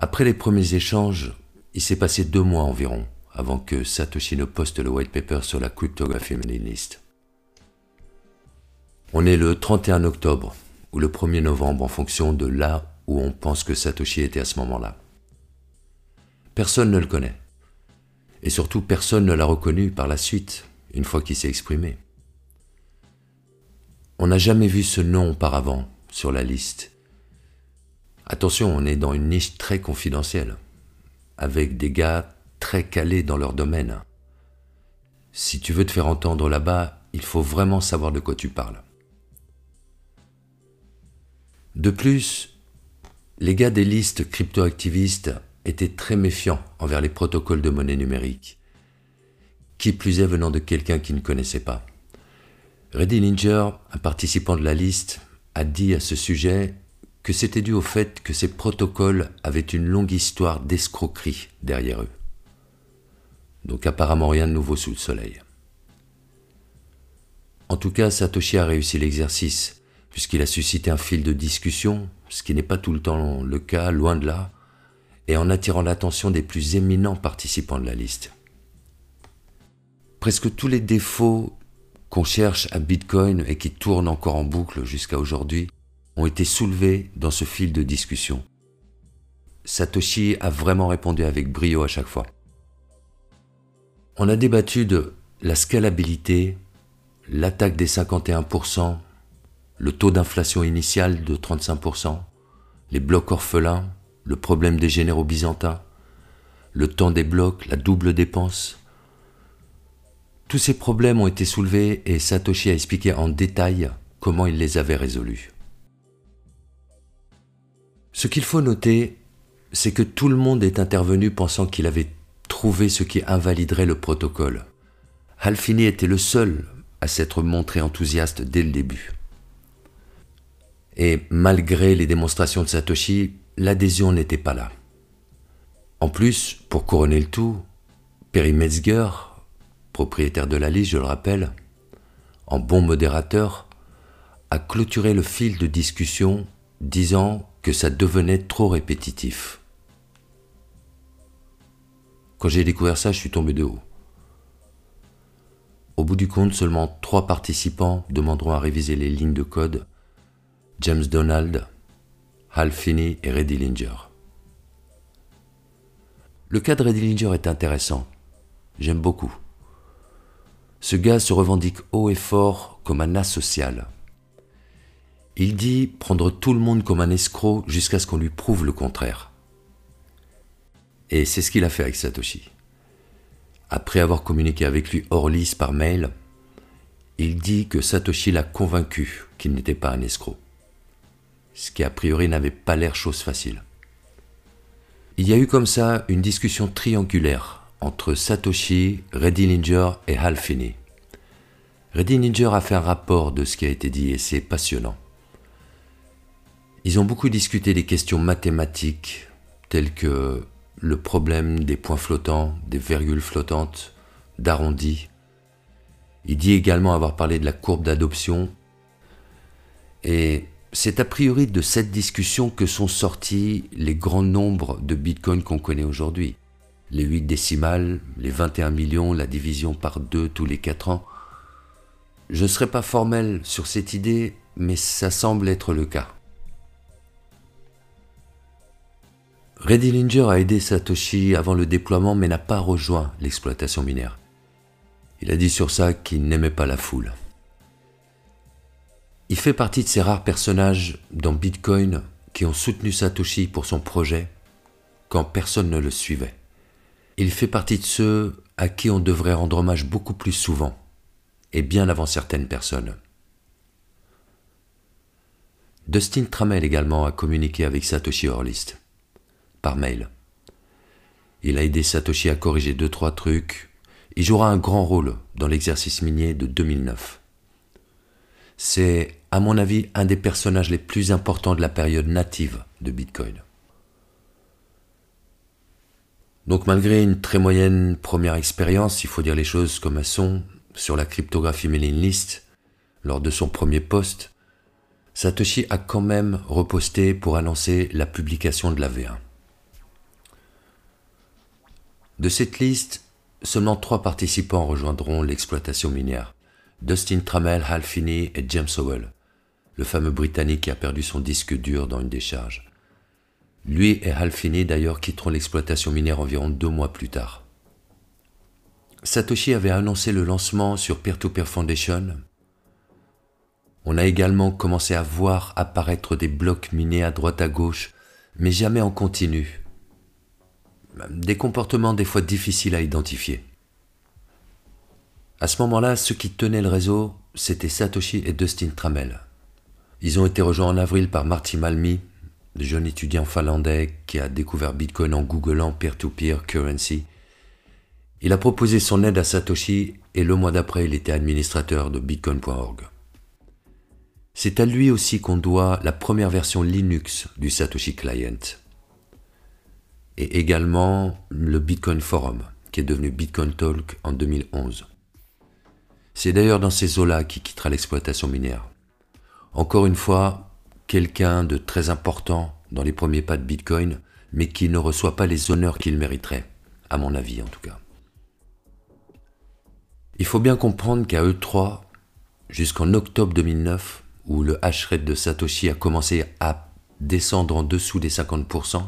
Après les premiers échanges, il s'est passé deux mois environ avant que Satoshi ne poste le white paper sur la cryptographie mailing. On est le 31 octobre ou le 1er novembre en fonction de là où on pense que Satoshi était à ce moment-là. Personne ne le connaît. Et surtout, personne ne l'a reconnu par la suite, une fois qu'il s'est exprimé. On n'a jamais vu ce nom auparavant sur la liste. Attention, on est dans une niche très confidentielle, avec des gars très calés dans leur domaine. Si tu veux te faire entendre là-bas, il faut vraiment savoir de quoi tu parles. De plus, les gars des listes cryptoactivistes étaient très méfiants envers les protocoles de monnaie numérique, qui plus est venant de quelqu'un qui ne connaissait pas. Reddy Linger, un participant de la liste, a dit à ce sujet que c'était dû au fait que ces protocoles avaient une longue histoire d'escroquerie derrière eux. Donc apparemment rien de nouveau sous le soleil. En tout cas, Satoshi a réussi l'exercice, puisqu'il a suscité un fil de discussion, ce qui n'est pas tout le temps le cas, loin de là, et en attirant l'attention des plus éminents participants de la liste. Presque tous les défauts qu'on cherche à Bitcoin et qui tournent encore en boucle jusqu'à aujourd'hui ont été soulevés dans ce fil de discussion. Satoshi a vraiment répondu avec brio à chaque fois. On a débattu de la scalabilité, l'attaque des 51%, le taux d'inflation initial de 35%, les blocs orphelins, le problème des généraux byzantins, le temps des blocs, la double dépense, tous ces problèmes ont été soulevés et Satoshi a expliqué en détail comment il les avait résolus. Ce qu'il faut noter, c'est que tout le monde est intervenu pensant qu'il avait trouvé ce qui invaliderait le protocole. Halfini était le seul à s'être montré enthousiaste dès le début. Et malgré les démonstrations de Satoshi, l'adhésion n'était pas là. En plus, pour couronner le tout, Perry Metzger, propriétaire de la liste, je le rappelle, en bon modérateur, a clôturé le fil de discussion disant que ça devenait trop répétitif. Quand j'ai découvert ça, je suis tombé de haut. Au bout du compte, seulement trois participants demanderont à réviser les lignes de code James Donald, Hal Finney et Reddy Linger. Le cas de Reddy Linger est intéressant. J'aime beaucoup. Ce gars se revendique haut et fort comme un asocial. Il dit prendre tout le monde comme un escroc jusqu'à ce qu'on lui prouve le contraire. Et c'est ce qu'il a fait avec Satoshi. Après avoir communiqué avec lui hors lisse par mail, il dit que Satoshi l'a convaincu qu'il n'était pas un escroc. Ce qui a priori n'avait pas l'air chose facile. Il y a eu comme ça une discussion triangulaire entre Satoshi, Reddy Linger et Hal Finney. Reddy Linger a fait un rapport de ce qui a été dit et c'est passionnant. Ils ont beaucoup discuté des questions mathématiques telles que le problème des points flottants, des virgules flottantes, d'arrondis. Il dit également avoir parlé de la courbe d'adoption. Et c'est a priori de cette discussion que sont sortis les grands nombres de bitcoins qu'on connaît aujourd'hui les 8 décimales, les 21 millions, la division par 2 tous les 4 ans. Je ne serai pas formel sur cette idée, mais ça semble être le cas. Reddy Linger a aidé Satoshi avant le déploiement mais n'a pas rejoint l'exploitation minière. Il a dit sur ça qu'il n'aimait pas la foule. Il fait partie de ces rares personnages dans Bitcoin qui ont soutenu Satoshi pour son projet quand personne ne le suivait. Il fait partie de ceux à qui on devrait rendre hommage beaucoup plus souvent, et bien avant certaines personnes. Dustin Trammell également a communiqué avec Satoshi Horlist, par mail. Il a aidé Satoshi à corriger deux trois trucs. Il jouera un grand rôle dans l'exercice minier de 2009. C'est, à mon avis, un des personnages les plus importants de la période native de Bitcoin. Donc malgré une très moyenne première expérience, il faut dire les choses comme elles sont, sur la cryptographie mailing list, lors de son premier post, Satoshi a quand même reposté pour annoncer la publication de la V1. De cette liste, seulement trois participants rejoindront l'exploitation minière. Dustin Trammell, Hal Finney et James Howell, le fameux Britannique qui a perdu son disque dur dans une décharge. Lui et Hal Finney d'ailleurs quitteront l'exploitation minière environ deux mois plus tard. Satoshi avait annoncé le lancement sur Peer-to-Peer Foundation. On a également commencé à voir apparaître des blocs minés à droite à gauche, mais jamais en continu. Des comportements des fois difficiles à identifier. À ce moment-là, ceux qui tenaient le réseau, c'était Satoshi et Dustin Trammell. Ils ont été rejoints en avril par Marty Malmi, jeune étudiant finlandais qui a découvert Bitcoin en googlant peer-to-peer currency. Il a proposé son aide à Satoshi et le mois d'après, il était administrateur de bitcoin.org. C'est à lui aussi qu'on doit la première version Linux du Satoshi Client et également le Bitcoin Forum qui est devenu Bitcoin Talk en 2011. C'est d'ailleurs dans ces eaux-là qu'il quittera l'exploitation minière. Encore une fois, quelqu'un de très important dans les premiers pas de Bitcoin, mais qui ne reçoit pas les honneurs qu'il mériterait, à mon avis en tout cas. Il faut bien comprendre qu'à E3, jusqu'en octobre 2009, où le hash rate de Satoshi a commencé à descendre en dessous des 50%,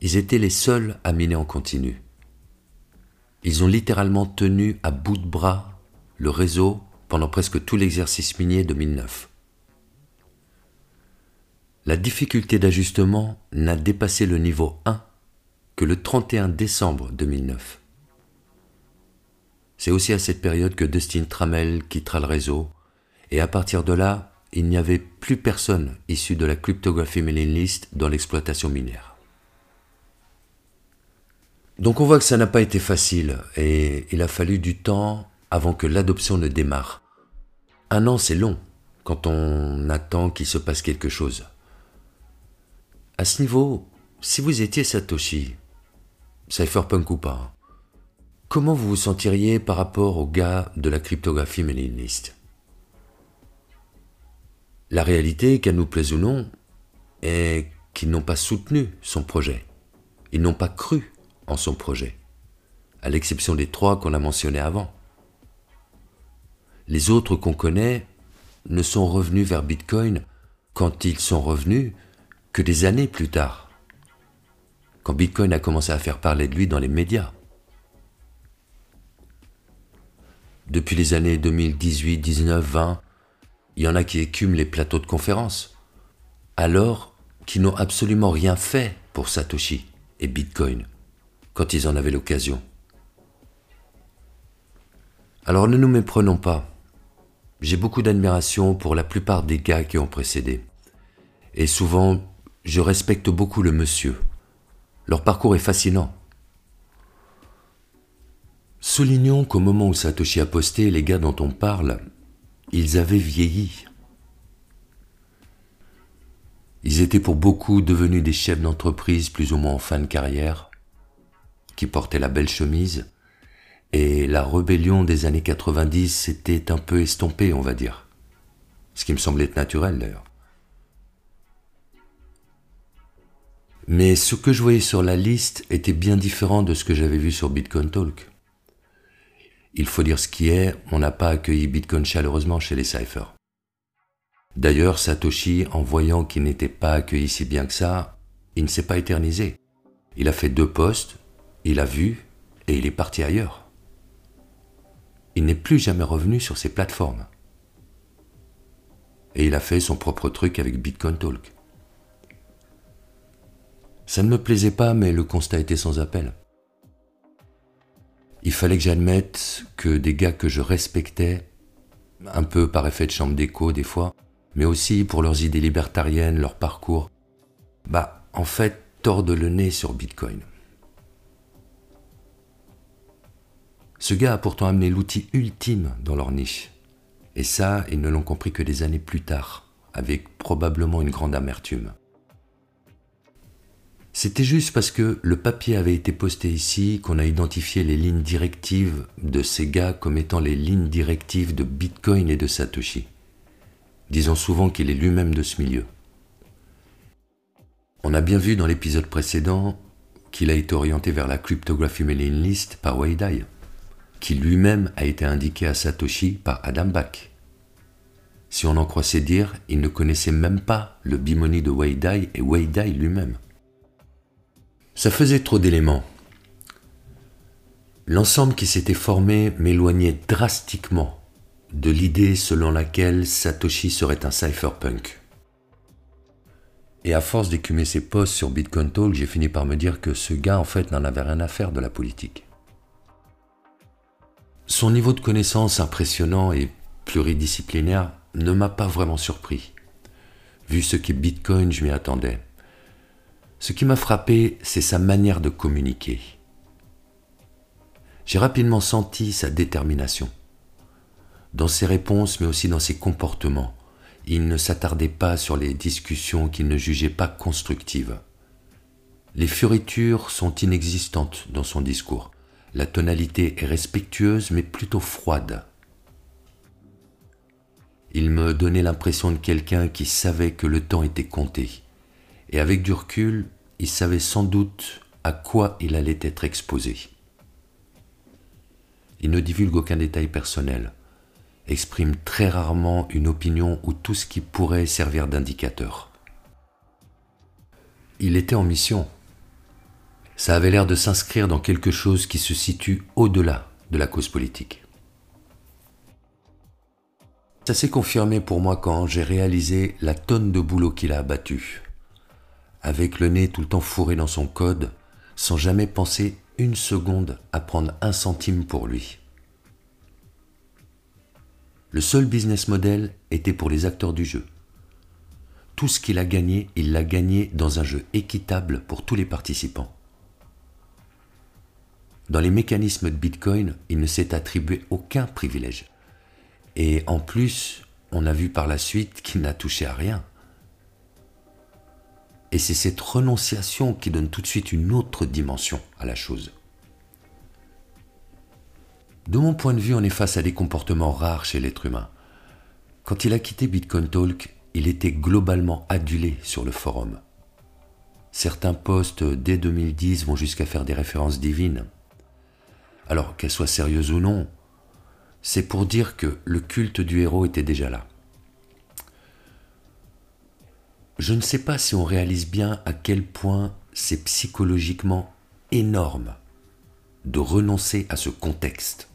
ils étaient les seuls à miner en continu. Ils ont littéralement tenu à bout de bras le réseau pendant presque tout l'exercice minier 2009. La difficulté d'ajustement n'a dépassé le niveau 1 que le 31 décembre 2009. C'est aussi à cette période que Dustin Trammell quittera le réseau, et à partir de là, il n'y avait plus personne issu de la cryptographie mailing list dans l'exploitation minière. Donc on voit que ça n'a pas été facile, et il a fallu du temps avant que l'adoption ne démarre. Un an, c'est long quand on attend qu'il se passe quelque chose. À ce niveau, si vous étiez Satoshi, cypherpunk ou pas, comment vous vous sentiriez par rapport aux gars de la cryptographie mailing list La réalité, qu'elle nous plaise ou non, est qu'ils n'ont pas soutenu son projet. Ils n'ont pas cru en son projet, à l'exception des trois qu'on a mentionnés avant. Les autres qu'on connaît ne sont revenus vers Bitcoin quand ils sont revenus que des années plus tard, quand Bitcoin a commencé à faire parler de lui dans les médias. Depuis les années 2018, 19, 20, il y en a qui écument les plateaux de conférences, alors qu'ils n'ont absolument rien fait pour Satoshi et Bitcoin quand ils en avaient l'occasion. Alors ne nous méprenons pas. J'ai beaucoup d'admiration pour la plupart des gars qui ont précédé. Et souvent, je respecte beaucoup le monsieur. Leur parcours est fascinant. Soulignons qu'au moment où Satoshi a posté, les gars dont on parle, ils avaient vieilli. Ils étaient pour beaucoup devenus des chefs d'entreprise plus ou moins en fin de carrière, qui portaient la belle chemise, et la rébellion des années 90 s'était un peu estompée, on va dire. Ce qui me semblait naturel d'ailleurs. Mais ce que je voyais sur la liste était bien différent de ce que j'avais vu sur Bitcoin Talk. Il faut dire ce qui est, on n'a pas accueilli Bitcoin chaleureusement chez les cyphers. D'ailleurs, Satoshi, en voyant qu'il n'était pas accueilli si bien que ça, il ne s'est pas éternisé. Il a fait deux postes, il a vu et il est parti ailleurs il n'est plus jamais revenu sur ces plateformes. Et il a fait son propre truc avec Bitcoin Talk. Ça ne me plaisait pas, mais le constat était sans appel. Il fallait que j'admette que des gars que je respectais, un peu par effet de chambre d'écho des fois, mais aussi pour leurs idées libertariennes, leur parcours, bah en fait tordent le nez sur Bitcoin. Ce gars a pourtant amené l'outil ultime dans leur niche. Et ça, ils ne l'ont compris que des années plus tard, avec probablement une grande amertume. C'était juste parce que le papier avait été posté ici qu'on a identifié les lignes directives de ces gars comme étant les lignes directives de Bitcoin et de Satoshi, disant souvent qu'il est lui-même de ce milieu. On a bien vu dans l'épisode précédent qu'il a été orienté vers la cryptographie mailing list par Wei Dai, qui lui-même a été indiqué à Satoshi par Adam Back. Si on en croit ses dires, il ne connaissait même pas le bimoni de Wei Dai et Wei Dai lui-même. Ça faisait trop d'éléments. L'ensemble qui s'était formé m'éloignait drastiquement de l'idée selon laquelle Satoshi serait un cypherpunk. Et à force d'écumer ses posts sur Bitcoin Talk, j'ai fini par me dire que ce gars en fait n'en avait rien à faire de la politique. Son niveau de connaissance impressionnant et pluridisciplinaire ne m'a pas vraiment surpris. Vu ce qu'est Bitcoin, je m'y attendais. Ce qui m'a frappé, c'est sa manière de communiquer. J'ai rapidement senti sa détermination. Dans ses réponses, mais aussi dans ses comportements, il ne s'attardait pas sur les discussions qu'il ne jugeait pas constructives. Les fioritures sont inexistantes dans son discours. La tonalité est respectueuse mais plutôt froide. Il me donnait l'impression de quelqu'un qui savait que le temps était compté. Et avec du recul, il savait sans doute à quoi il allait être exposé. Il ne divulgue aucun détail personnel, exprime très rarement une opinion ou tout ce qui pourrait servir d'indicateur. Il était en mission. Ça avait l'air de s'inscrire dans quelque chose qui se situe au-delà de la cause politique. Ça s'est confirmé pour moi quand j'ai réalisé la tonne de boulot qu'il a abattu. Avec le nez tout le temps fourré dans son code, sans jamais penser une seconde à prendre un centime pour lui. Le seul business model était pour les acteurs du jeu. Tout ce qu'il a gagné, il l'a gagné dans un jeu équitable pour tous les participants. Dans les mécanismes de Bitcoin, il ne s'est attribué aucun privilège. Et en plus, on a vu par la suite qu'il n'a touché à rien. Et c'est cette renonciation qui donne tout de suite une autre dimension à la chose. De mon point de vue, on est face à des comportements rares chez l'être humain. Quand il a quitté Bitcoin Talk, il était globalement adulé sur le forum. Certains posts dès 2010 vont jusqu'à faire des références divines. Alors qu'elles soient sérieuses ou non, c'est pour dire que le culte du héros était déjà là. Je ne sais pas si on réalise bien à quel point c'est psychologiquement énorme de renoncer à ce contexte.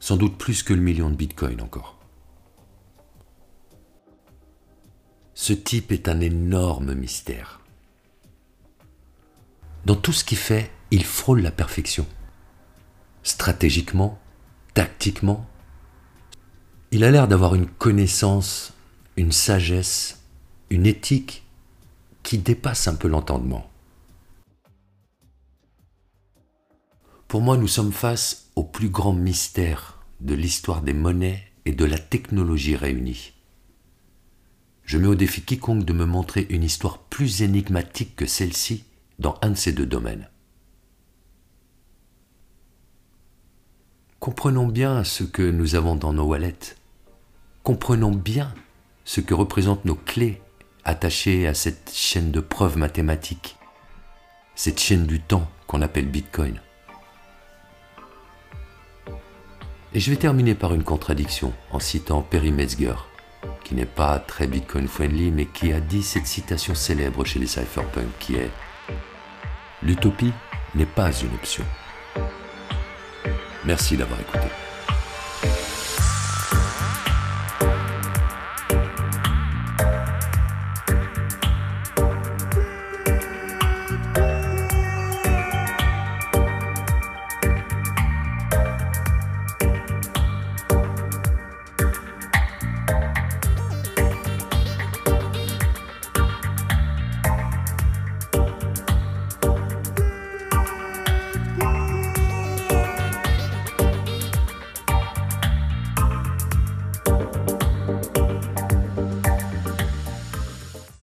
Sans doute plus que le million de bitcoins encore. Ce type est un énorme mystère. Dans tout ce qu'il fait, il frôle la perfection stratégiquement, tactiquement. Il a l'air d'avoir une connaissance, une sagesse, une éthique qui dépasse un peu l'entendement. Pour moi, nous sommes face au plus grand mystère de l'histoire des monnaies et de la technologie réunie. Je mets au défi quiconque de me montrer une histoire plus énigmatique que celle-ci dans un de ces deux domaines. Comprenons bien ce que nous avons dans nos wallets. Comprenons bien ce que représentent nos clés attachées à cette chaîne de preuves mathématiques, cette chaîne du temps qu'on appelle Bitcoin. Et je vais terminer par une contradiction en citant Perry Metzger, qui n'est pas très Bitcoin friendly, mais qui a dit cette citation célèbre chez les cypherpunks qui est L'utopie n'est pas une option. Merci d'avoir écouté.